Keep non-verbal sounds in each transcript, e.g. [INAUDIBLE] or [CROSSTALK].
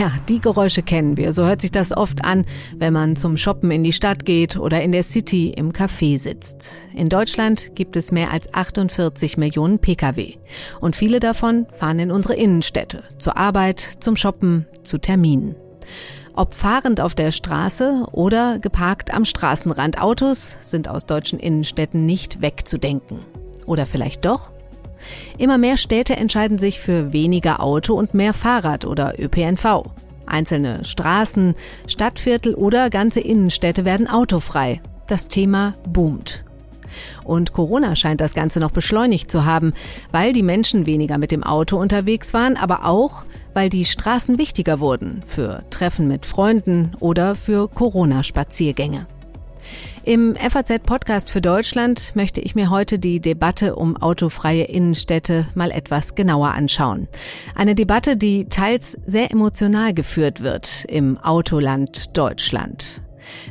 Ja, die Geräusche kennen wir. So hört sich das oft an, wenn man zum Shoppen in die Stadt geht oder in der City im Café sitzt. In Deutschland gibt es mehr als 48 Millionen Pkw. Und viele davon fahren in unsere Innenstädte. Zur Arbeit, zum Shoppen, zu Terminen. Ob fahrend auf der Straße oder geparkt am Straßenrand. Autos sind aus deutschen Innenstädten nicht wegzudenken. Oder vielleicht doch? Immer mehr Städte entscheiden sich für weniger Auto und mehr Fahrrad oder ÖPNV. Einzelne Straßen, Stadtviertel oder ganze Innenstädte werden autofrei. Das Thema boomt. Und Corona scheint das Ganze noch beschleunigt zu haben, weil die Menschen weniger mit dem Auto unterwegs waren, aber auch, weil die Straßen wichtiger wurden für Treffen mit Freunden oder für Corona-Spaziergänge. Im FAZ-Podcast für Deutschland möchte ich mir heute die Debatte um autofreie Innenstädte mal etwas genauer anschauen. Eine Debatte, die teils sehr emotional geführt wird im Autoland Deutschland.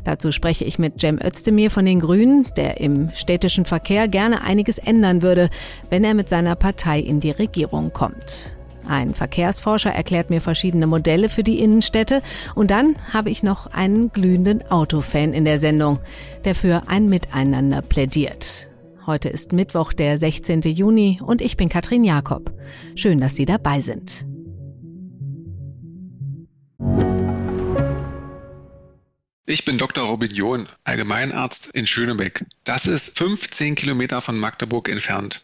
Dazu spreche ich mit Cem Özdemir von den Grünen, der im städtischen Verkehr gerne einiges ändern würde, wenn er mit seiner Partei in die Regierung kommt. Ein Verkehrsforscher erklärt mir verschiedene Modelle für die Innenstädte und dann habe ich noch einen glühenden Autofan in der Sendung, der für ein Miteinander plädiert. Heute ist Mittwoch, der 16. Juni und ich bin Katrin Jakob. Schön, dass Sie dabei sind. Ich bin Dr. Robin John, Allgemeinarzt in Schönebeck. Das ist 15 Kilometer von Magdeburg entfernt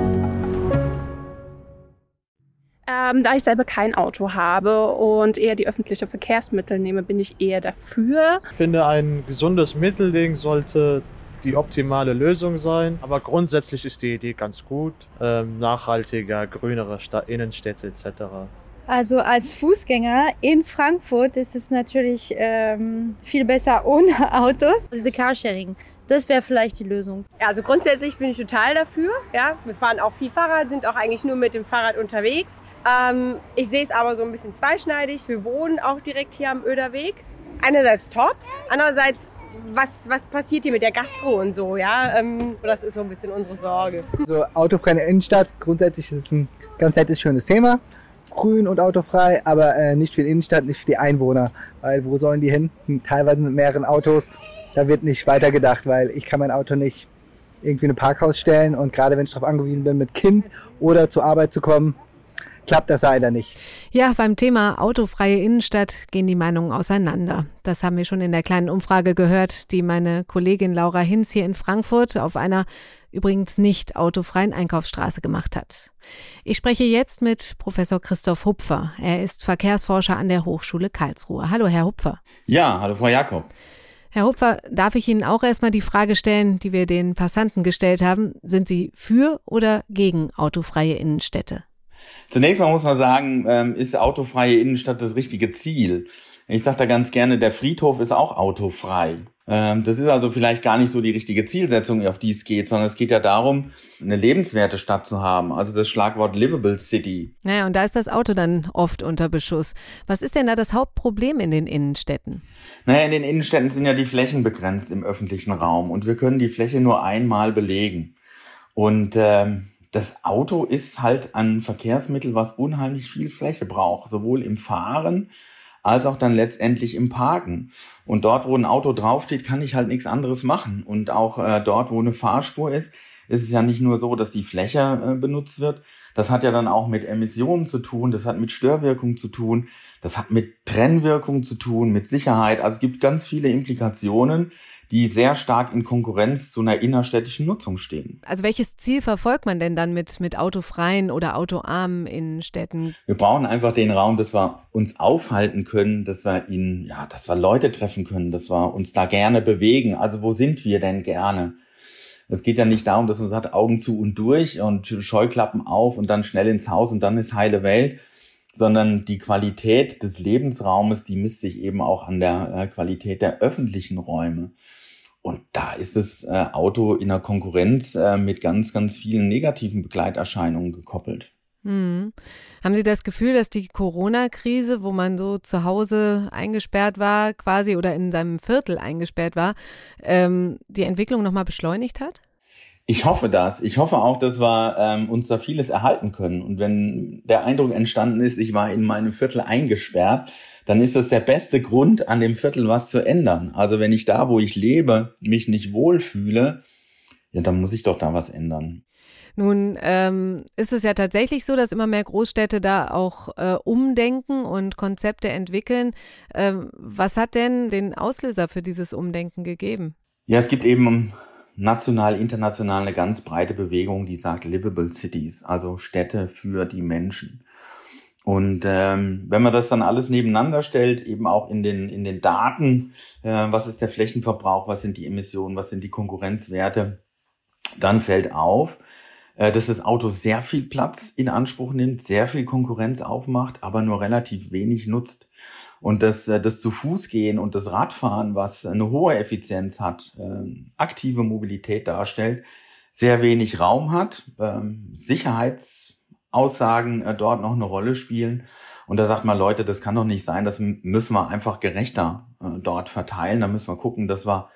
Ähm, da ich selber kein Auto habe und eher die öffentlichen Verkehrsmittel nehme, bin ich eher dafür. Ich finde, ein gesundes Mittelding sollte die optimale Lösung sein. Aber grundsätzlich ist die Idee ganz gut. Ähm, nachhaltiger, grünere Stadt, Innenstädte etc. Also als Fußgänger in Frankfurt ist es natürlich ähm, viel besser ohne [LAUGHS] Autos. Diese Carsharing, das wäre vielleicht die Lösung. Ja, also grundsätzlich bin ich total dafür. Ja, wir fahren auch viel Fahrrad, sind auch eigentlich nur mit dem Fahrrad unterwegs. Ähm, ich sehe es aber so ein bisschen zweischneidig. Wir wohnen auch direkt hier am Öderweg. Einerseits top, andererseits was, was passiert hier mit der Gastro und so, ja? Ähm, das ist so ein bisschen unsere Sorge. Also autofreie Innenstadt, grundsätzlich ist es ein ganz nettes, schönes Thema. Grün und autofrei, aber äh, nicht für die Innenstadt, nicht für die Einwohner. Weil wo sollen die hin? Teilweise mit mehreren Autos. Da wird nicht weitergedacht, weil ich kann mein Auto nicht irgendwie in ein Parkhaus stellen und gerade wenn ich darauf angewiesen bin, mit Kind oder zur Arbeit zu kommen, klappt das leider nicht. Ja, beim Thema autofreie Innenstadt gehen die Meinungen auseinander. Das haben wir schon in der kleinen Umfrage gehört, die meine Kollegin Laura Hinz hier in Frankfurt auf einer übrigens nicht autofreien Einkaufsstraße gemacht hat. Ich spreche jetzt mit Professor Christoph Hupfer. Er ist Verkehrsforscher an der Hochschule Karlsruhe. Hallo, Herr Hupfer. Ja, hallo, Frau Jakob. Herr Hupfer, darf ich Ihnen auch erstmal die Frage stellen, die wir den Passanten gestellt haben? Sind Sie für oder gegen autofreie Innenstädte? Zunächst mal muss man sagen, ähm, ist autofreie Innenstadt das richtige Ziel? Ich sage da ganz gerne, der Friedhof ist auch autofrei. Ähm, das ist also vielleicht gar nicht so die richtige Zielsetzung, auf die es geht, sondern es geht ja darum, eine lebenswerte Stadt zu haben. Also das Schlagwort Livable City. Naja, und da ist das Auto dann oft unter Beschuss. Was ist denn da das Hauptproblem in den Innenstädten? Naja, in den Innenstädten sind ja die Flächen begrenzt im öffentlichen Raum und wir können die Fläche nur einmal belegen. Und ähm, das Auto ist halt ein Verkehrsmittel, was unheimlich viel Fläche braucht, sowohl im Fahren als auch dann letztendlich im Parken. Und dort, wo ein Auto draufsteht, kann ich halt nichts anderes machen. Und auch äh, dort, wo eine Fahrspur ist, ist es ja nicht nur so, dass die Fläche äh, benutzt wird. Das hat ja dann auch mit Emissionen zu tun, das hat mit Störwirkung zu tun, das hat mit Trennwirkung zu tun, mit Sicherheit. Also es gibt ganz viele Implikationen, die sehr stark in Konkurrenz zu einer innerstädtischen Nutzung stehen. Also welches Ziel verfolgt man denn dann mit, mit autofreien oder autoarmen Innenstädten? Wir brauchen einfach den Raum, dass wir uns aufhalten können, dass wir ihn, ja, dass wir Leute treffen können, dass wir uns da gerne bewegen. Also wo sind wir denn gerne? Es geht ja nicht darum, dass man sagt, Augen zu und durch und Scheuklappen auf und dann schnell ins Haus und dann ist heile Welt, sondern die Qualität des Lebensraumes, die misst sich eben auch an der äh, Qualität der öffentlichen Räume. Und da ist das äh, Auto in der Konkurrenz äh, mit ganz, ganz vielen negativen Begleiterscheinungen gekoppelt. Hm. Haben Sie das Gefühl, dass die Corona-Krise, wo man so zu Hause eingesperrt war, quasi oder in seinem Viertel eingesperrt war, ähm, die Entwicklung nochmal beschleunigt hat? Ich hoffe das. Ich hoffe auch, dass wir ähm, uns da vieles erhalten können. Und wenn der Eindruck entstanden ist, ich war in meinem Viertel eingesperrt, dann ist das der beste Grund, an dem Viertel was zu ändern. Also wenn ich da, wo ich lebe, mich nicht wohlfühle, ja, dann muss ich doch da was ändern. Nun ähm, ist es ja tatsächlich so, dass immer mehr Großstädte da auch äh, umdenken und Konzepte entwickeln. Ähm, was hat denn den Auslöser für dieses Umdenken gegeben? Ja, es gibt eben national, international eine ganz breite Bewegung, die sagt Livable Cities, also Städte für die Menschen. Und ähm, wenn man das dann alles nebeneinander stellt, eben auch in den, in den Daten, äh, was ist der Flächenverbrauch, was sind die Emissionen, was sind die Konkurrenzwerte, dann fällt auf, dass das Auto sehr viel Platz in Anspruch nimmt, sehr viel Konkurrenz aufmacht, aber nur relativ wenig nutzt. Und dass äh, das zu Fuß gehen und das Radfahren, was eine hohe Effizienz hat, äh, aktive Mobilität darstellt, sehr wenig Raum hat, ähm, Sicherheitsaussagen äh, dort noch eine Rolle spielen. Und da sagt man, Leute, das kann doch nicht sein, das müssen wir einfach gerechter äh, dort verteilen. Da müssen wir gucken, dass wir,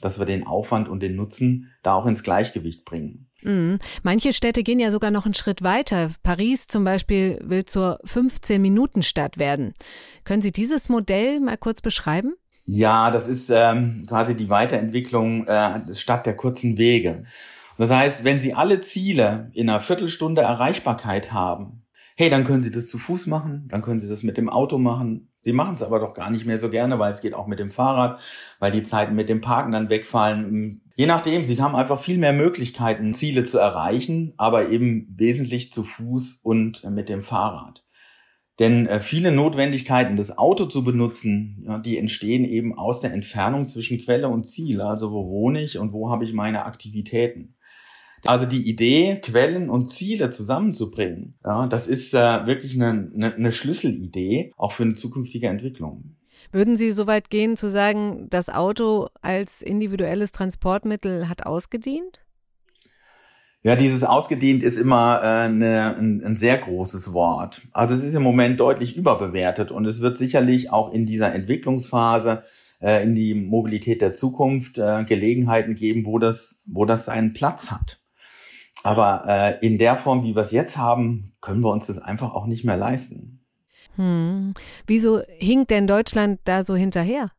dass wir den Aufwand und den Nutzen da auch ins Gleichgewicht bringen. Mhm. Manche Städte gehen ja sogar noch einen Schritt weiter. Paris zum Beispiel will zur 15-Minuten-Stadt werden. Können Sie dieses Modell mal kurz beschreiben? Ja, das ist ähm, quasi die Weiterentwicklung äh, Stadt der kurzen Wege. Das heißt, wenn Sie alle Ziele in einer Viertelstunde Erreichbarkeit haben, hey, dann können Sie das zu Fuß machen, dann können Sie das mit dem Auto machen. Sie machen es aber doch gar nicht mehr so gerne, weil es geht auch mit dem Fahrrad, weil die Zeiten mit dem Parken dann wegfallen. Je nachdem, Sie haben einfach viel mehr Möglichkeiten, Ziele zu erreichen, aber eben wesentlich zu Fuß und mit dem Fahrrad. Denn äh, viele Notwendigkeiten, das Auto zu benutzen, die entstehen eben aus der Entfernung zwischen Quelle und Ziel. Also wo wohne ich und wo habe ich meine Aktivitäten. Also die Idee, Quellen und Ziele zusammenzubringen, ja, das ist äh, wirklich eine, eine, eine Schlüsselidee, auch für eine zukünftige Entwicklung. Würden Sie so weit gehen zu sagen, das Auto als individuelles Transportmittel hat ausgedient? Ja, dieses ausgedient ist immer äh, eine, ein, ein sehr großes Wort. Also es ist im Moment deutlich überbewertet und es wird sicherlich auch in dieser Entwicklungsphase äh, in die Mobilität der Zukunft äh, Gelegenheiten geben, wo das, wo das seinen Platz hat. Aber äh, in der Form, wie wir es jetzt haben, können wir uns das einfach auch nicht mehr leisten. Hm. Wieso hinkt denn Deutschland da so hinterher?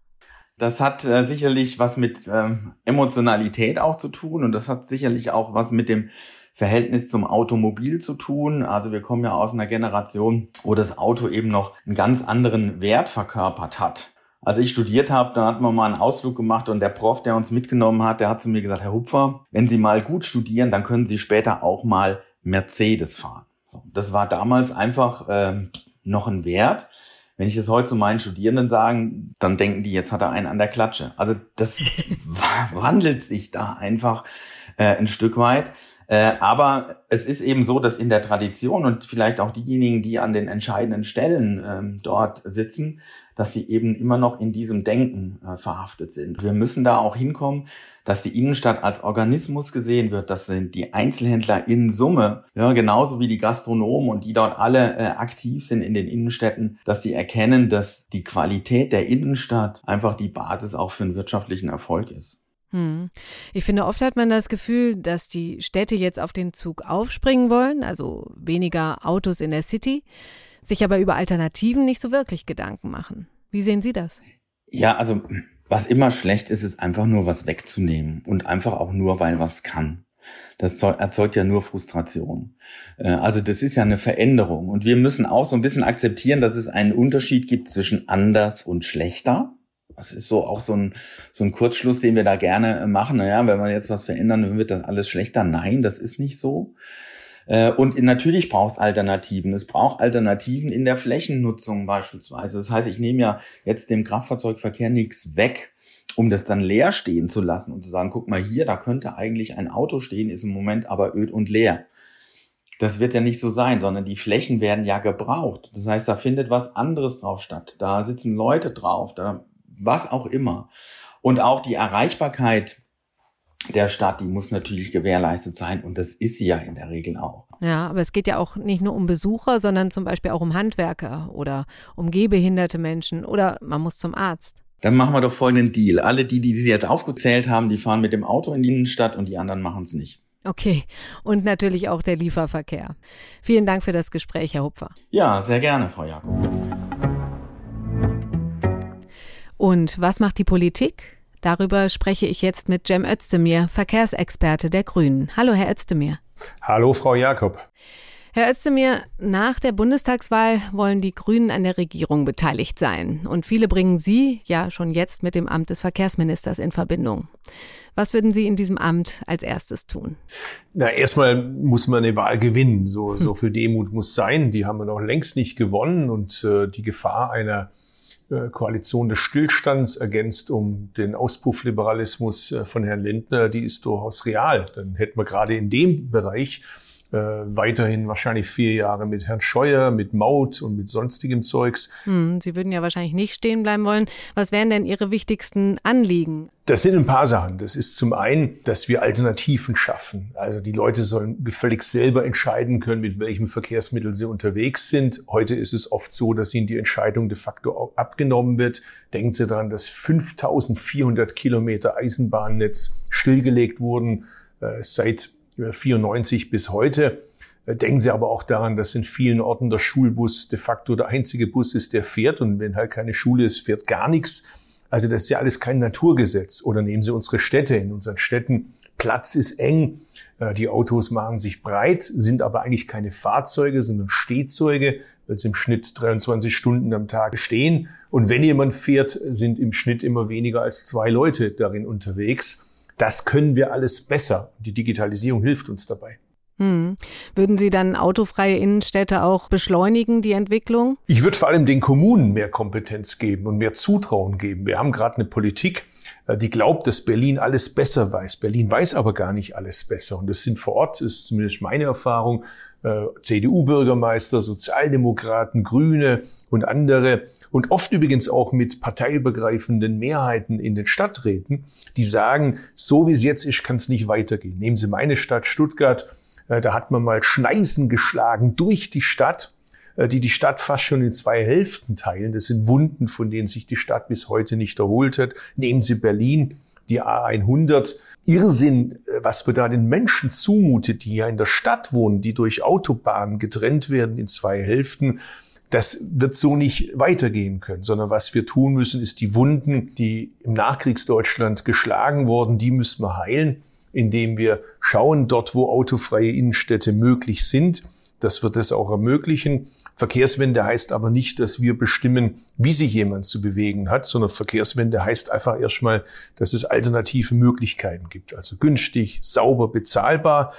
Das hat äh, sicherlich was mit ähm, Emotionalität auch zu tun und das hat sicherlich auch was mit dem Verhältnis zum Automobil zu tun. Also wir kommen ja aus einer Generation, wo das Auto eben noch einen ganz anderen Wert verkörpert hat. Als ich studiert habe, da hat man mal einen Ausflug gemacht und der Prof, der uns mitgenommen hat, der hat zu mir gesagt, Herr Hupfer, wenn Sie mal gut studieren, dann können Sie später auch mal Mercedes fahren. So, das war damals einfach ähm, noch ein Wert. Wenn ich das heute zu meinen Studierenden sagen, dann denken die, jetzt hat er einen an der Klatsche. Also das [LAUGHS] wandelt sich da einfach äh, ein Stück weit. Äh, aber es ist eben so, dass in der Tradition und vielleicht auch diejenigen, die an den entscheidenden Stellen ähm, dort sitzen, dass sie eben immer noch in diesem Denken äh, verhaftet sind. Wir müssen da auch hinkommen, dass die Innenstadt als Organismus gesehen wird, dass sind die Einzelhändler in Summe, ja, genauso wie die Gastronomen und die dort alle äh, aktiv sind in den Innenstädten, dass die erkennen, dass die Qualität der Innenstadt einfach die Basis auch für einen wirtschaftlichen Erfolg ist. Hm. Ich finde, oft hat man das Gefühl, dass die Städte jetzt auf den Zug aufspringen wollen, also weniger Autos in der City, sich aber über Alternativen nicht so wirklich Gedanken machen. Wie sehen Sie das? Ja, also was immer schlecht ist, ist einfach nur was wegzunehmen und einfach auch nur, weil was kann. Das erzeugt ja nur Frustration. Äh, also das ist ja eine Veränderung und wir müssen auch so ein bisschen akzeptieren, dass es einen Unterschied gibt zwischen anders und schlechter. Das ist so auch so ein, so ein Kurzschluss, den wir da gerne äh, machen. Naja, wenn wir jetzt was verändern, dann wird das alles schlechter. Nein, das ist nicht so. Äh, und natürlich braucht es Alternativen. Es braucht Alternativen in der Flächennutzung beispielsweise. Das heißt, ich nehme ja jetzt dem Kraftfahrzeugverkehr nichts weg, um das dann leer stehen zu lassen und zu sagen, guck mal hier, da könnte eigentlich ein Auto stehen, ist im Moment aber öd und leer. Das wird ja nicht so sein, sondern die Flächen werden ja gebraucht. Das heißt, da findet was anderes drauf statt. Da sitzen Leute drauf, da was auch immer. Und auch die Erreichbarkeit der Stadt, die muss natürlich gewährleistet sein und das ist sie ja in der Regel auch. Ja, aber es geht ja auch nicht nur um Besucher, sondern zum Beispiel auch um Handwerker oder um gehbehinderte Menschen oder man muss zum Arzt. Dann machen wir doch folgenden Deal. Alle die, die Sie jetzt aufgezählt haben, die fahren mit dem Auto in die Innenstadt und die anderen machen es nicht. Okay, und natürlich auch der Lieferverkehr. Vielen Dank für das Gespräch, Herr Hupfer. Ja, sehr gerne, Frau Jakob. Und was macht die Politik? Darüber spreche ich jetzt mit Cem Özdemir, Verkehrsexperte der Grünen. Hallo, Herr Özdemir. Hallo, Frau Jakob. Herr Özdemir, nach der Bundestagswahl wollen die Grünen an der Regierung beteiligt sein. Und viele bringen Sie ja schon jetzt mit dem Amt des Verkehrsministers in Verbindung. Was würden Sie in diesem Amt als erstes tun? Na, erstmal muss man eine Wahl gewinnen. So, so [LAUGHS] viel Demut muss sein. Die haben wir noch längst nicht gewonnen. Und äh, die Gefahr einer Koalition des Stillstands ergänzt um den Auspuffliberalismus äh, von Herrn Lindner, die ist durchaus real. Dann hätten wir gerade in dem Bereich äh, weiterhin wahrscheinlich vier Jahre mit Herrn Scheuer, mit Maut und mit sonstigem Zeugs. Hm, Sie würden ja wahrscheinlich nicht stehen bleiben wollen. Was wären denn Ihre wichtigsten Anliegen? Das sind ein paar Sachen. Das ist zum einen, dass wir Alternativen schaffen. Also die Leute sollen gefälligst selber entscheiden können, mit welchem Verkehrsmittel sie unterwegs sind. Heute ist es oft so, dass ihnen die Entscheidung de facto abgenommen wird. Denken Sie daran, dass 5400 Kilometer Eisenbahnnetz stillgelegt wurden äh, seit 94 bis heute. Äh, denken Sie aber auch daran, dass in vielen Orten der Schulbus de facto der einzige Bus ist, der fährt. Und wenn halt keine Schule ist, fährt gar nichts. Also das ist ja alles kein Naturgesetz. Oder nehmen Sie unsere Städte. In unseren Städten Platz ist eng. Äh, die Autos machen sich breit, sind aber eigentlich keine Fahrzeuge, sondern Stehzeuge, weil sie im Schnitt 23 Stunden am Tag stehen. Und wenn jemand fährt, sind im Schnitt immer weniger als zwei Leute darin unterwegs. Das können wir alles besser. Die Digitalisierung hilft uns dabei. Hm. Würden Sie dann autofreie Innenstädte auch beschleunigen, die Entwicklung? Ich würde vor allem den Kommunen mehr Kompetenz geben und mehr Zutrauen geben. Wir haben gerade eine Politik, äh, die glaubt, dass Berlin alles besser weiß. Berlin weiß aber gar nicht alles besser. Und das sind vor Ort, ist zumindest meine Erfahrung, äh, CDU-Bürgermeister, Sozialdemokraten, Grüne und andere und oft übrigens auch mit parteiübergreifenden Mehrheiten in den Stadträten, die sagen, so wie es jetzt ist, kann es nicht weitergehen. Nehmen Sie meine Stadt Stuttgart, da hat man mal Schneisen geschlagen durch die Stadt äh, die die Stadt fast schon in zwei Hälften teilen. Das sind Wunden, von denen sich die Stadt bis heute nicht erholt hat. Nehmen Sie Berlin die A100. Irrsinn, äh, was wir da den Menschen zumutet, die ja in der Stadt wohnen, die durch Autobahnen getrennt werden in zwei Hälften. Das wird so nicht weitergehen können, sondern was wir tun müssen, ist die Wunden, die im Nachkriegsdeutschland geschlagen wurden, die müssen wir heilen, indem wir schauen, dort, wo autofreie Innenstädte möglich sind, das wird es auch ermöglichen. Verkehrswende heißt aber nicht, dass wir bestimmen, wie sich jemand zu bewegen hat, sondern Verkehrswende heißt einfach erstmal, dass es alternative Möglichkeiten gibt. Also günstig, sauber, bezahlbar.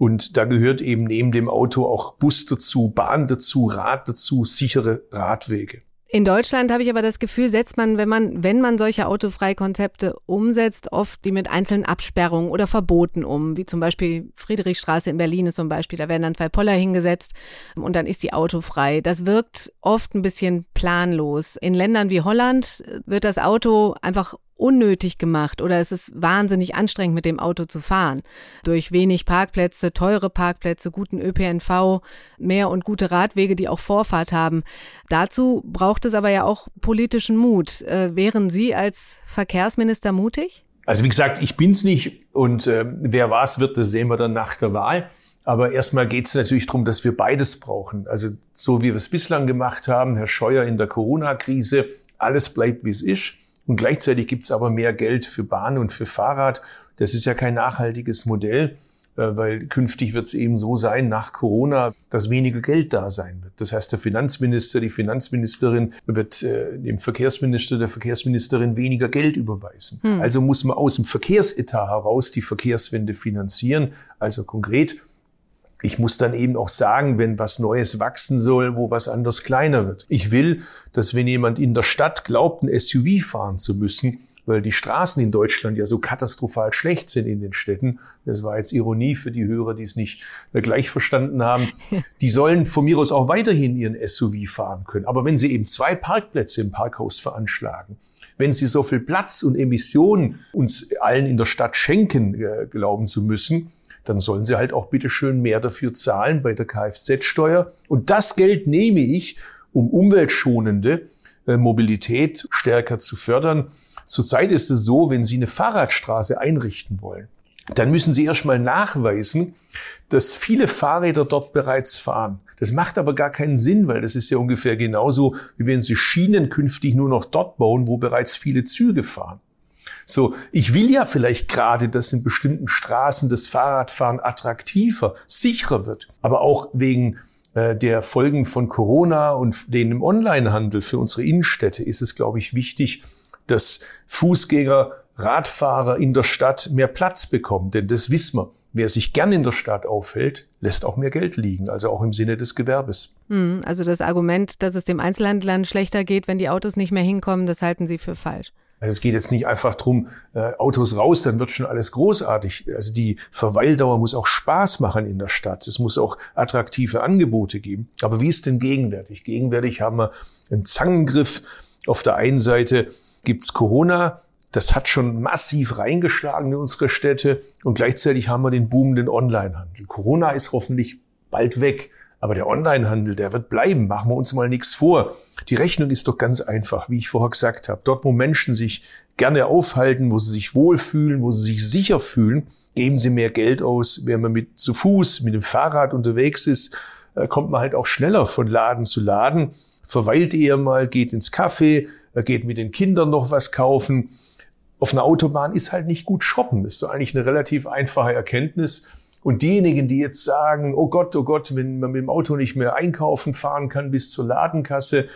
Und da gehört eben neben dem Auto auch Bus dazu, Bahn dazu, Rad dazu, sichere Radwege. In Deutschland habe ich aber das Gefühl, setzt man, wenn man, wenn man solche Autofreikonzepte umsetzt, oft die mit einzelnen Absperrungen oder Verboten um, wie zum Beispiel Friedrichstraße in Berlin ist zum Beispiel, da werden dann zwei Poller hingesetzt und dann ist die autofrei. Das wirkt oft ein bisschen planlos. In Ländern wie Holland wird das Auto einfach unnötig gemacht oder es ist wahnsinnig anstrengend, mit dem Auto zu fahren. Durch wenig Parkplätze, teure Parkplätze, guten ÖPNV, mehr und gute Radwege, die auch Vorfahrt haben. Dazu braucht es aber ja auch politischen Mut. Äh, wären Sie als Verkehrsminister mutig? Also wie gesagt, ich bin's nicht und äh, wer was wird, das sehen wir dann nach der Wahl. Aber erstmal geht es natürlich darum, dass wir beides brauchen. Also so wie wir es bislang gemacht haben, Herr Scheuer in der Corona-Krise, alles bleibt, wie es ist. Und gleichzeitig gibt es aber mehr Geld für Bahn und für Fahrrad. Das ist ja kein nachhaltiges Modell, äh, weil künftig wird es eben so sein, nach Corona, dass weniger Geld da sein wird. Das heißt, der Finanzminister, die Finanzministerin wird äh, dem Verkehrsminister, der Verkehrsministerin weniger Geld überweisen. Hm. Also muss man aus dem Verkehrsetat heraus die Verkehrswende finanzieren. Also konkret, ich muss dann eben auch sagen, wenn was Neues wachsen soll, wo was anderes kleiner wird. Ich will, dass wenn jemand in der Stadt glaubt, ein SUV fahren zu müssen, weil die Straßen in Deutschland ja so katastrophal schlecht sind in den Städten. Das war jetzt Ironie für die Hörer, die es nicht äh, gleich verstanden haben. Die sollen von mir aus auch weiterhin ihren SUV fahren können. Aber wenn sie eben zwei Parkplätze im Parkhaus veranschlagen, wenn sie so viel Platz und Emissionen uns allen in der Stadt schenken, äh, glauben zu müssen, dann sollen sie halt auch bitte schön mehr dafür zahlen bei der Kfz-Steuer. Und das Geld nehme ich, um umweltschonende äh, Mobilität stärker zu fördern. Zurzeit ist es so, wenn Sie eine Fahrradstraße einrichten wollen, dann müssen Sie erstmal nachweisen, dass viele Fahrräder dort bereits fahren. Das macht aber gar keinen Sinn, weil das ist ja ungefähr genauso, wie wenn Sie Schienen künftig nur noch dort bauen, wo bereits viele Züge fahren. So, ich will ja vielleicht gerade, dass in bestimmten Straßen das Fahrradfahren attraktiver, sicherer wird, aber auch wegen äh, der Folgen von Corona und den im Onlinehandel für unsere Innenstädte ist es, glaube ich, wichtig, dass Fußgänger, Radfahrer in der Stadt mehr Platz bekommen. Denn das wissen wir. Wer sich gern in der Stadt aufhält, lässt auch mehr Geld liegen, also auch im Sinne des Gewerbes. Hm, also das Argument, dass es dem Einzelhandel schlechter geht, wenn die Autos nicht mehr hinkommen, das halten Sie für falsch. Also es geht jetzt nicht einfach drum, äh, Autos raus, dann wird schon alles großartig. Also die Verweildauer muss auch Spaß machen in der Stadt. Es muss auch attraktive Angebote geben. Aber wie ist denn gegenwärtig? Gegenwärtig haben wir einen Zangengriff. Auf der einen Seite gibt's Corona. Das hat schon massiv reingeschlagen in unsere Städte. Und gleichzeitig haben wir den boomenden Onlinehandel. Corona ist hoffentlich bald weg. Aber der Onlinehandel, der wird bleiben. Machen wir uns mal nichts vor. Die Rechnung ist doch ganz einfach, wie ich vorher gesagt habe. Dort, wo Menschen sich gerne aufhalten, wo sie sich wohlfühlen, wo sie sich sicher fühlen, geben sie mehr Geld aus. Wenn man mit zu Fuß, mit dem Fahrrad unterwegs ist, äh, kommt man halt auch schneller von Laden zu Laden, verweilt eher mal, geht ins Café, äh, geht mit den Kindern noch was kaufen. Auf einer Autobahn ist halt nicht gut shoppen. Das ist so eigentlich eine relativ einfache Erkenntnis. Und diejenigen, die jetzt sagen, oh Gott, oh Gott, wenn man mit dem Auto nicht mehr einkaufen fahren kann bis zur Ladenkasse,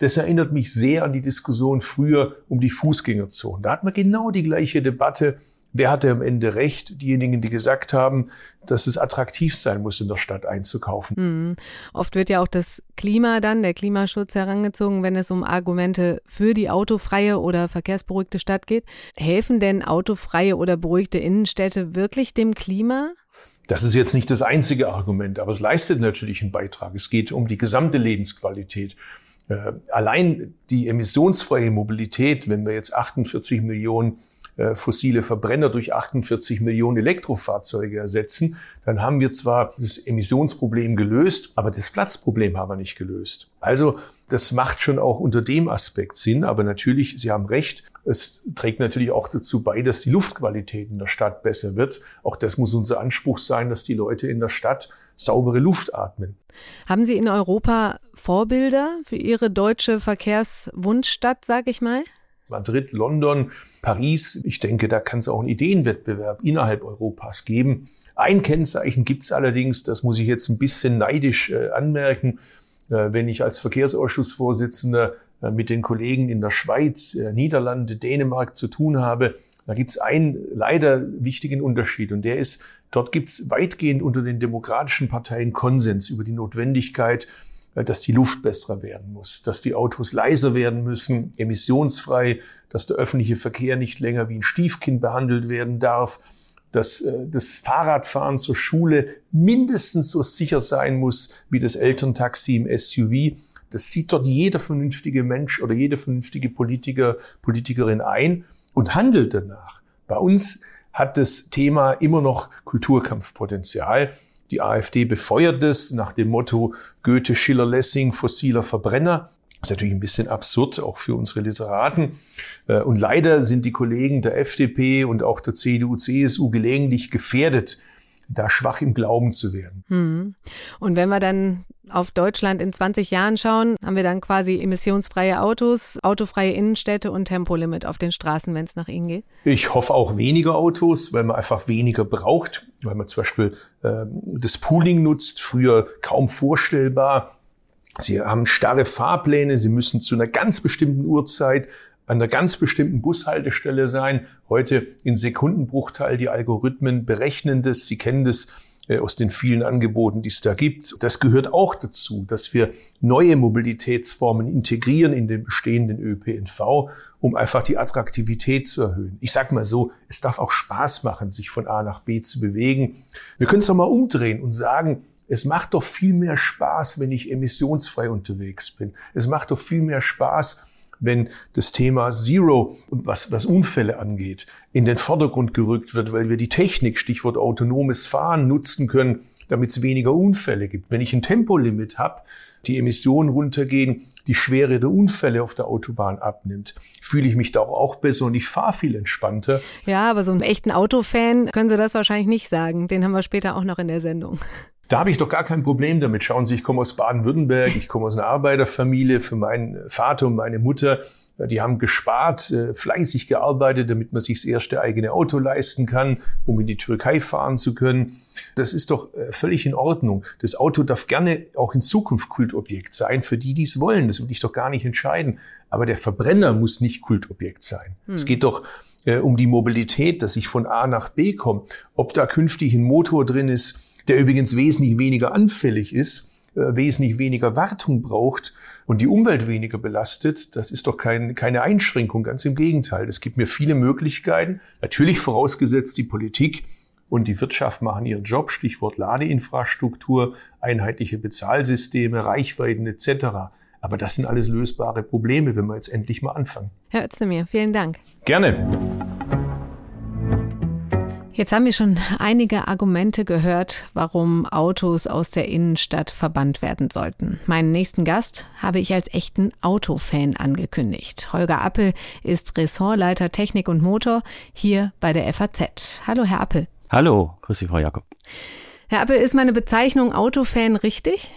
das erinnert mich sehr an die Diskussion früher um die Fußgängerzonen. Da hat man genau die gleiche Debatte. Wer hatte am Ende recht? Diejenigen, die gesagt haben, dass es attraktiv sein muss, in der Stadt einzukaufen. Mhm. Oft wird ja auch das Klima dann, der Klimaschutz herangezogen, wenn es um Argumente für die autofreie oder verkehrsberuhigte Stadt geht. Helfen denn autofreie oder beruhigte Innenstädte wirklich dem Klima? Das ist jetzt nicht das einzige Argument, aber es leistet natürlich einen Beitrag. Es geht um die gesamte Lebensqualität. Äh, allein die emissionsfreie Mobilität, wenn wir jetzt 48 Millionen fossile Verbrenner durch 48 Millionen Elektrofahrzeuge ersetzen, dann haben wir zwar das Emissionsproblem gelöst, aber das Platzproblem haben wir nicht gelöst. Also das macht schon auch unter dem Aspekt Sinn, aber natürlich, Sie haben recht, es trägt natürlich auch dazu bei, dass die Luftqualität in der Stadt besser wird. Auch das muss unser Anspruch sein, dass die Leute in der Stadt saubere Luft atmen. Haben Sie in Europa Vorbilder für Ihre deutsche Verkehrswunschstadt, sag ich mal? Madrid, London, Paris. Ich denke, da kann es auch einen Ideenwettbewerb innerhalb Europas geben. Ein Kennzeichen gibt es allerdings, das muss ich jetzt ein bisschen neidisch äh, anmerken, äh, wenn ich als Verkehrsausschussvorsitzender äh, mit den Kollegen in der Schweiz, äh, Niederlande, Dänemark zu tun habe. Da gibt es einen leider wichtigen Unterschied und der ist, dort gibt es weitgehend unter den demokratischen Parteien Konsens über die Notwendigkeit, dass die Luft besser werden muss, dass die Autos leiser werden müssen, emissionsfrei, dass der öffentliche Verkehr nicht länger wie ein Stiefkind behandelt werden darf, dass äh, das Fahrradfahren zur Schule mindestens so sicher sein muss wie das Elterntaxi im SUV. Das sieht dort jeder vernünftige Mensch oder jede vernünftige Politiker, Politikerin ein und handelt danach. Bei uns hat das Thema immer noch Kulturkampfpotenzial. Die AfD befeuert es nach dem Motto Goethe, Schiller, Lessing, fossiler Verbrenner. Das ist natürlich ein bisschen absurd, auch für unsere Literaten. Äh, und leider sind die Kollegen der FDP und auch der CDU, CSU gelegentlich gefährdet, da schwach im Glauben zu werden. Hm. Und wenn wir dann auf Deutschland in 20 Jahren schauen, haben wir dann quasi emissionsfreie Autos, autofreie Innenstädte und Tempolimit auf den Straßen, wenn es nach Ihnen geht? Ich hoffe auch weniger Autos, weil man einfach weniger braucht, weil man zum Beispiel äh, das Pooling nutzt, früher kaum vorstellbar. Sie haben starre Fahrpläne, Sie müssen zu einer ganz bestimmten Uhrzeit an einer ganz bestimmten Bushaltestelle sein. Heute in Sekundenbruchteil die Algorithmen berechnen das. Sie kennen das äh, aus den vielen Angeboten, die es da gibt. Das gehört auch dazu, dass wir neue Mobilitätsformen integrieren in den bestehenden ÖPNV, um einfach die Attraktivität zu erhöhen. Ich sage mal so, es darf auch Spaß machen, sich von A nach B zu bewegen. Wir können es doch mal umdrehen und sagen, es macht doch viel mehr Spaß, wenn ich emissionsfrei unterwegs bin. Es macht doch viel mehr Spaß, wenn das Thema Zero, was, was Unfälle angeht, in den Vordergrund gerückt wird, weil wir die Technik, Stichwort autonomes Fahren, nutzen können, damit es weniger Unfälle gibt. Wenn ich ein Tempolimit habe, die Emissionen runtergehen, die Schwere der Unfälle auf der Autobahn abnimmt, fühle ich mich da auch besser und ich fahre viel entspannter. Ja, aber so einem echten Autofan können Sie das wahrscheinlich nicht sagen. Den haben wir später auch noch in der Sendung. Da habe ich doch gar kein Problem damit. Schauen Sie, ich komme aus Baden-Württemberg, ich komme aus einer Arbeiterfamilie. Für meinen Vater und meine Mutter, die haben gespart, äh, fleißig gearbeitet, damit man sich das erste eigene Auto leisten kann, um in die Türkei fahren zu können. Das ist doch äh, völlig in Ordnung. Das Auto darf gerne auch in Zukunft Kultobjekt sein, für die, die es wollen. Das will ich doch gar nicht entscheiden. Aber der Verbrenner muss nicht Kultobjekt sein. Hm. Es geht doch äh, um die Mobilität, dass ich von A nach B komme. Ob da künftig ein Motor drin ist, der übrigens wesentlich weniger anfällig ist, äh, wesentlich weniger Wartung braucht und die Umwelt weniger belastet, das ist doch kein, keine Einschränkung, ganz im Gegenteil. Es gibt mir viele Möglichkeiten, natürlich vorausgesetzt die Politik und die Wirtschaft machen ihren Job, Stichwort Ladeinfrastruktur, einheitliche Bezahlsysteme, Reichweiten etc. Aber das sind alles lösbare Probleme, wenn wir jetzt endlich mal anfangen. Herr Özdemir, vielen Dank. Gerne. Jetzt haben wir schon einige Argumente gehört, warum Autos aus der Innenstadt verbannt werden sollten. Meinen nächsten Gast habe ich als echten Autofan angekündigt. Holger Appel ist Ressortleiter Technik und Motor hier bei der FAZ. Hallo, Herr Appel. Hallo, grüß Sie, Frau Jakob. Herr Appel, ist meine Bezeichnung Autofan richtig?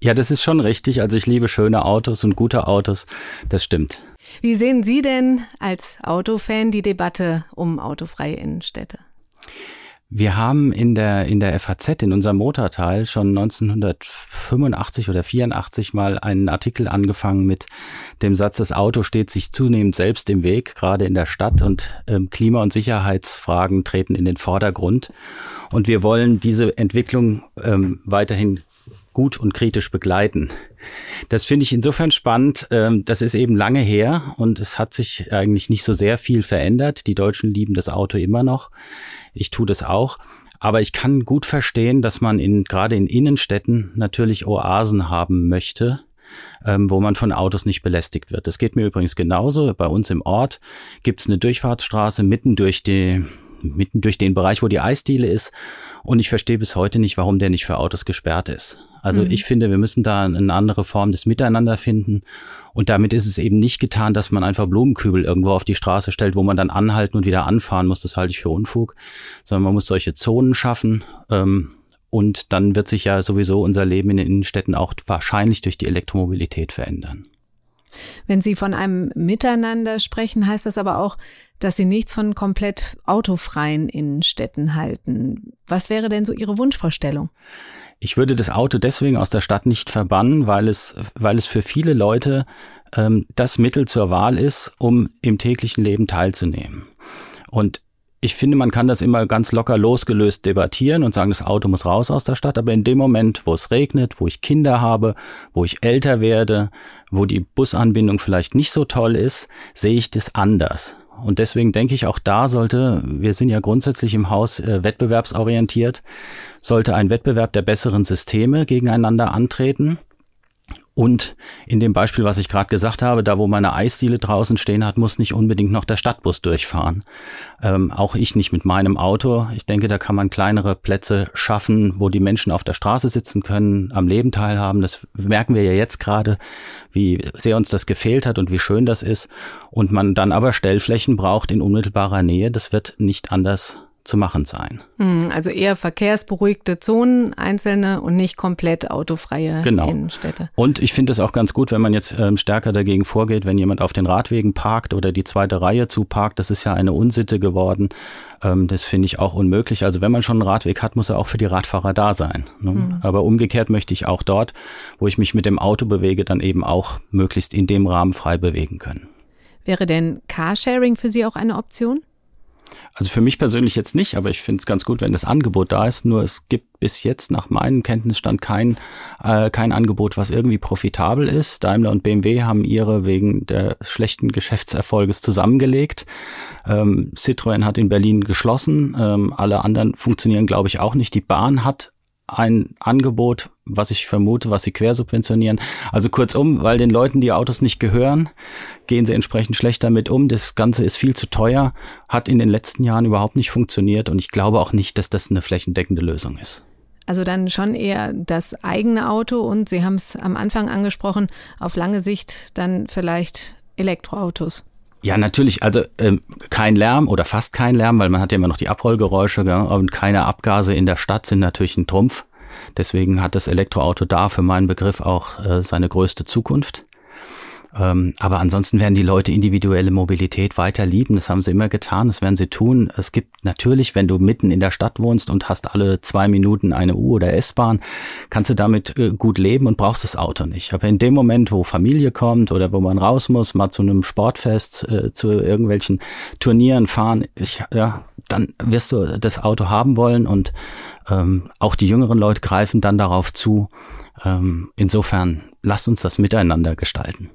Ja, das ist schon richtig. Also ich liebe schöne Autos und gute Autos. Das stimmt. Wie sehen Sie denn als Autofan die Debatte um autofreie Innenstädte? Wir haben in der, in der FAZ, in unserem Motorteil, schon 1985 oder 84 mal einen Artikel angefangen mit dem Satz, das Auto steht sich zunehmend selbst im Weg, gerade in der Stadt und ähm, Klima- und Sicherheitsfragen treten in den Vordergrund. Und wir wollen diese Entwicklung ähm, weiterhin gut und kritisch begleiten. Das finde ich insofern spannend. Ähm, das ist eben lange her und es hat sich eigentlich nicht so sehr viel verändert. Die Deutschen lieben das Auto immer noch. Ich tue das auch. Aber ich kann gut verstehen, dass man in, gerade in Innenstädten natürlich Oasen haben möchte, ähm, wo man von Autos nicht belästigt wird. Das geht mir übrigens genauso. Bei uns im Ort gibt es eine Durchfahrtsstraße mitten durch die mitten durch den Bereich, wo die Eisdiele ist. Und ich verstehe bis heute nicht, warum der nicht für Autos gesperrt ist. Also mhm. ich finde, wir müssen da eine andere Form des Miteinander finden. Und damit ist es eben nicht getan, dass man einfach Blumenkübel irgendwo auf die Straße stellt, wo man dann anhalten und wieder anfahren muss. Das halte ich für Unfug. Sondern man muss solche Zonen schaffen. Ähm, und dann wird sich ja sowieso unser Leben in den Innenstädten auch wahrscheinlich durch die Elektromobilität verändern. Wenn Sie von einem Miteinander sprechen, heißt das aber auch, dass Sie nichts von komplett autofreien Innenstädten halten. Was wäre denn so Ihre Wunschvorstellung? Ich würde das Auto deswegen aus der Stadt nicht verbannen, weil es, weil es für viele Leute ähm, das Mittel zur Wahl ist, um im täglichen Leben teilzunehmen. Und ich finde, man kann das immer ganz locker losgelöst debattieren und sagen, das Auto muss raus aus der Stadt. Aber in dem Moment, wo es regnet, wo ich Kinder habe, wo ich älter werde, wo die Busanbindung vielleicht nicht so toll ist, sehe ich das anders. Und deswegen denke ich, auch da sollte, wir sind ja grundsätzlich im Haus äh, wettbewerbsorientiert, sollte ein Wettbewerb der besseren Systeme gegeneinander antreten. Und in dem Beispiel, was ich gerade gesagt habe, da wo meine Eisdiele draußen stehen hat, muss nicht unbedingt noch der Stadtbus durchfahren. Ähm, auch ich nicht mit meinem Auto. Ich denke, da kann man kleinere Plätze schaffen, wo die Menschen auf der Straße sitzen können, am Leben teilhaben. Das merken wir ja jetzt gerade, wie sehr uns das gefehlt hat und wie schön das ist. Und man dann aber Stellflächen braucht in unmittelbarer Nähe. Das wird nicht anders zu machen sein. Hm, also eher verkehrsberuhigte Zonen, einzelne und nicht komplett autofreie genau. Innenstädte. Und ich finde es auch ganz gut, wenn man jetzt ähm, stärker dagegen vorgeht, wenn jemand auf den Radwegen parkt oder die zweite Reihe zuparkt. Das ist ja eine Unsitte geworden. Ähm, das finde ich auch unmöglich. Also wenn man schon einen Radweg hat, muss er auch für die Radfahrer da sein. Ne? Hm. Aber umgekehrt möchte ich auch dort, wo ich mich mit dem Auto bewege, dann eben auch möglichst in dem Rahmen frei bewegen können. Wäre denn Carsharing für Sie auch eine Option? Also für mich persönlich jetzt nicht, aber ich finde es ganz gut, wenn das Angebot da ist. Nur es gibt bis jetzt nach meinem Kenntnisstand kein, äh, kein Angebot, was irgendwie profitabel ist. Daimler und BMW haben ihre wegen der schlechten Geschäftserfolges zusammengelegt. Ähm, Citroën hat in Berlin geschlossen. Ähm, alle anderen funktionieren, glaube ich, auch nicht. Die Bahn hat ein Angebot, was ich vermute, was sie quersubventionieren. Also kurzum, weil den Leuten die Autos nicht gehören, gehen sie entsprechend schlecht damit um. Das Ganze ist viel zu teuer, hat in den letzten Jahren überhaupt nicht funktioniert und ich glaube auch nicht, dass das eine flächendeckende Lösung ist. Also dann schon eher das eigene Auto und Sie haben es am Anfang angesprochen, auf lange Sicht dann vielleicht Elektroautos. Ja, natürlich. Also ähm, kein Lärm oder fast kein Lärm, weil man hat ja immer noch die Abrollgeräusche gell? und keine Abgase in der Stadt sind natürlich ein Trumpf. Deswegen hat das Elektroauto da für meinen Begriff auch äh, seine größte Zukunft. Ähm, aber ansonsten werden die Leute individuelle Mobilität weiter lieben. Das haben sie immer getan. Das werden sie tun. Es gibt natürlich, wenn du mitten in der Stadt wohnst und hast alle zwei Minuten eine U- oder S-Bahn, kannst du damit äh, gut leben und brauchst das Auto nicht. Aber in dem Moment, wo Familie kommt oder wo man raus muss, mal zu einem Sportfest, äh, zu irgendwelchen Turnieren fahren, ich, ja, dann wirst du das Auto haben wollen und ähm, auch die jüngeren Leute greifen dann darauf zu. Ähm, insofern lasst uns das miteinander gestalten.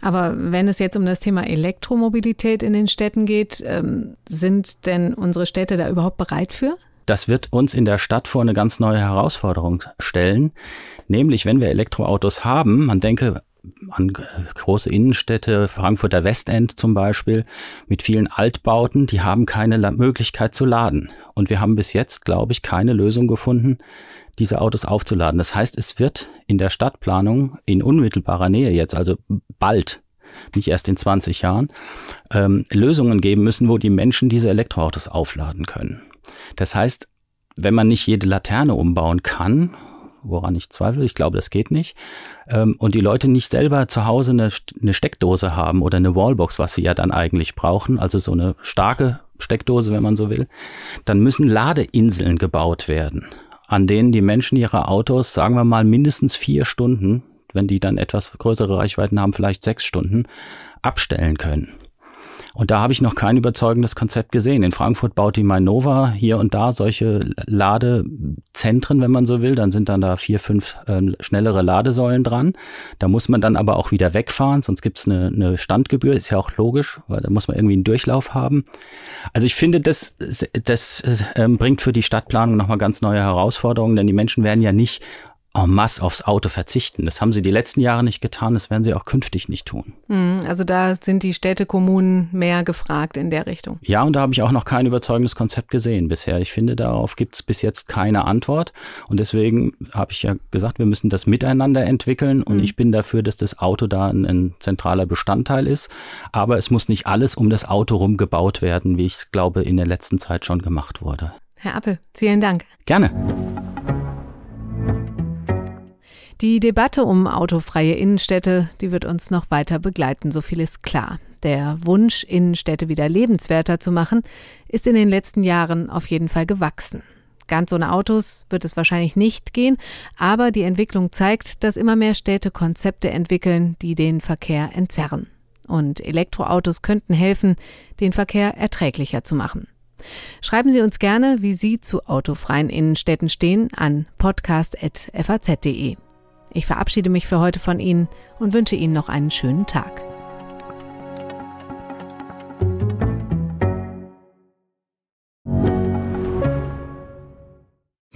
Aber wenn es jetzt um das Thema Elektromobilität in den Städten geht, ähm, sind denn unsere Städte da überhaupt bereit für? Das wird uns in der Stadt vor eine ganz neue Herausforderung stellen. Nämlich, wenn wir Elektroautos haben, man denke an große Innenstädte, Frankfurter Westend zum Beispiel, mit vielen Altbauten, die haben keine Möglichkeit zu laden. Und wir haben bis jetzt, glaube ich, keine Lösung gefunden, diese Autos aufzuladen. Das heißt, es wird in der Stadtplanung in unmittelbarer Nähe jetzt, also bald, nicht erst in 20 Jahren, ähm, Lösungen geben müssen, wo die Menschen diese Elektroautos aufladen können. Das heißt, wenn man nicht jede Laterne umbauen kann, woran ich zweifle, ich glaube, das geht nicht, ähm, und die Leute nicht selber zu Hause eine, eine Steckdose haben oder eine Wallbox, was sie ja dann eigentlich brauchen, also so eine starke Steckdose, wenn man so will, dann müssen Ladeinseln gebaut werden an denen die Menschen ihre Autos, sagen wir mal, mindestens vier Stunden, wenn die dann etwas größere Reichweiten haben, vielleicht sechs Stunden, abstellen können. Und da habe ich noch kein überzeugendes Konzept gesehen. In Frankfurt baut die Mainova hier und da solche Ladezentren, wenn man so will. Dann sind dann da vier, fünf äh, schnellere Ladesäulen dran. Da muss man dann aber auch wieder wegfahren, sonst gibt es eine, eine Standgebühr. Ist ja auch logisch, weil da muss man irgendwie einen Durchlauf haben. Also ich finde, das, das äh, bringt für die Stadtplanung nochmal ganz neue Herausforderungen, denn die Menschen werden ja nicht en masse aufs Auto verzichten. Das haben sie die letzten Jahre nicht getan, das werden sie auch künftig nicht tun. Hm, also da sind die Städte, Kommunen mehr gefragt in der Richtung. Ja, und da habe ich auch noch kein überzeugendes Konzept gesehen bisher. Ich finde, darauf gibt es bis jetzt keine Antwort. Und deswegen habe ich ja gesagt, wir müssen das miteinander entwickeln. Und mhm. ich bin dafür, dass das Auto da ein, ein zentraler Bestandteil ist. Aber es muss nicht alles um das Auto rum gebaut werden, wie ich es glaube, in der letzten Zeit schon gemacht wurde. Herr Appel, vielen Dank. Gerne. Die Debatte um autofreie Innenstädte, die wird uns noch weiter begleiten, so viel ist klar. Der Wunsch, Innenstädte wieder lebenswerter zu machen, ist in den letzten Jahren auf jeden Fall gewachsen. Ganz ohne Autos wird es wahrscheinlich nicht gehen, aber die Entwicklung zeigt, dass immer mehr Städte Konzepte entwickeln, die den Verkehr entzerren. Und Elektroautos könnten helfen, den Verkehr erträglicher zu machen. Schreiben Sie uns gerne, wie Sie zu autofreien Innenstädten stehen, an podcast.faz.de. Ich verabschiede mich für heute von Ihnen und wünsche Ihnen noch einen schönen Tag.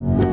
you.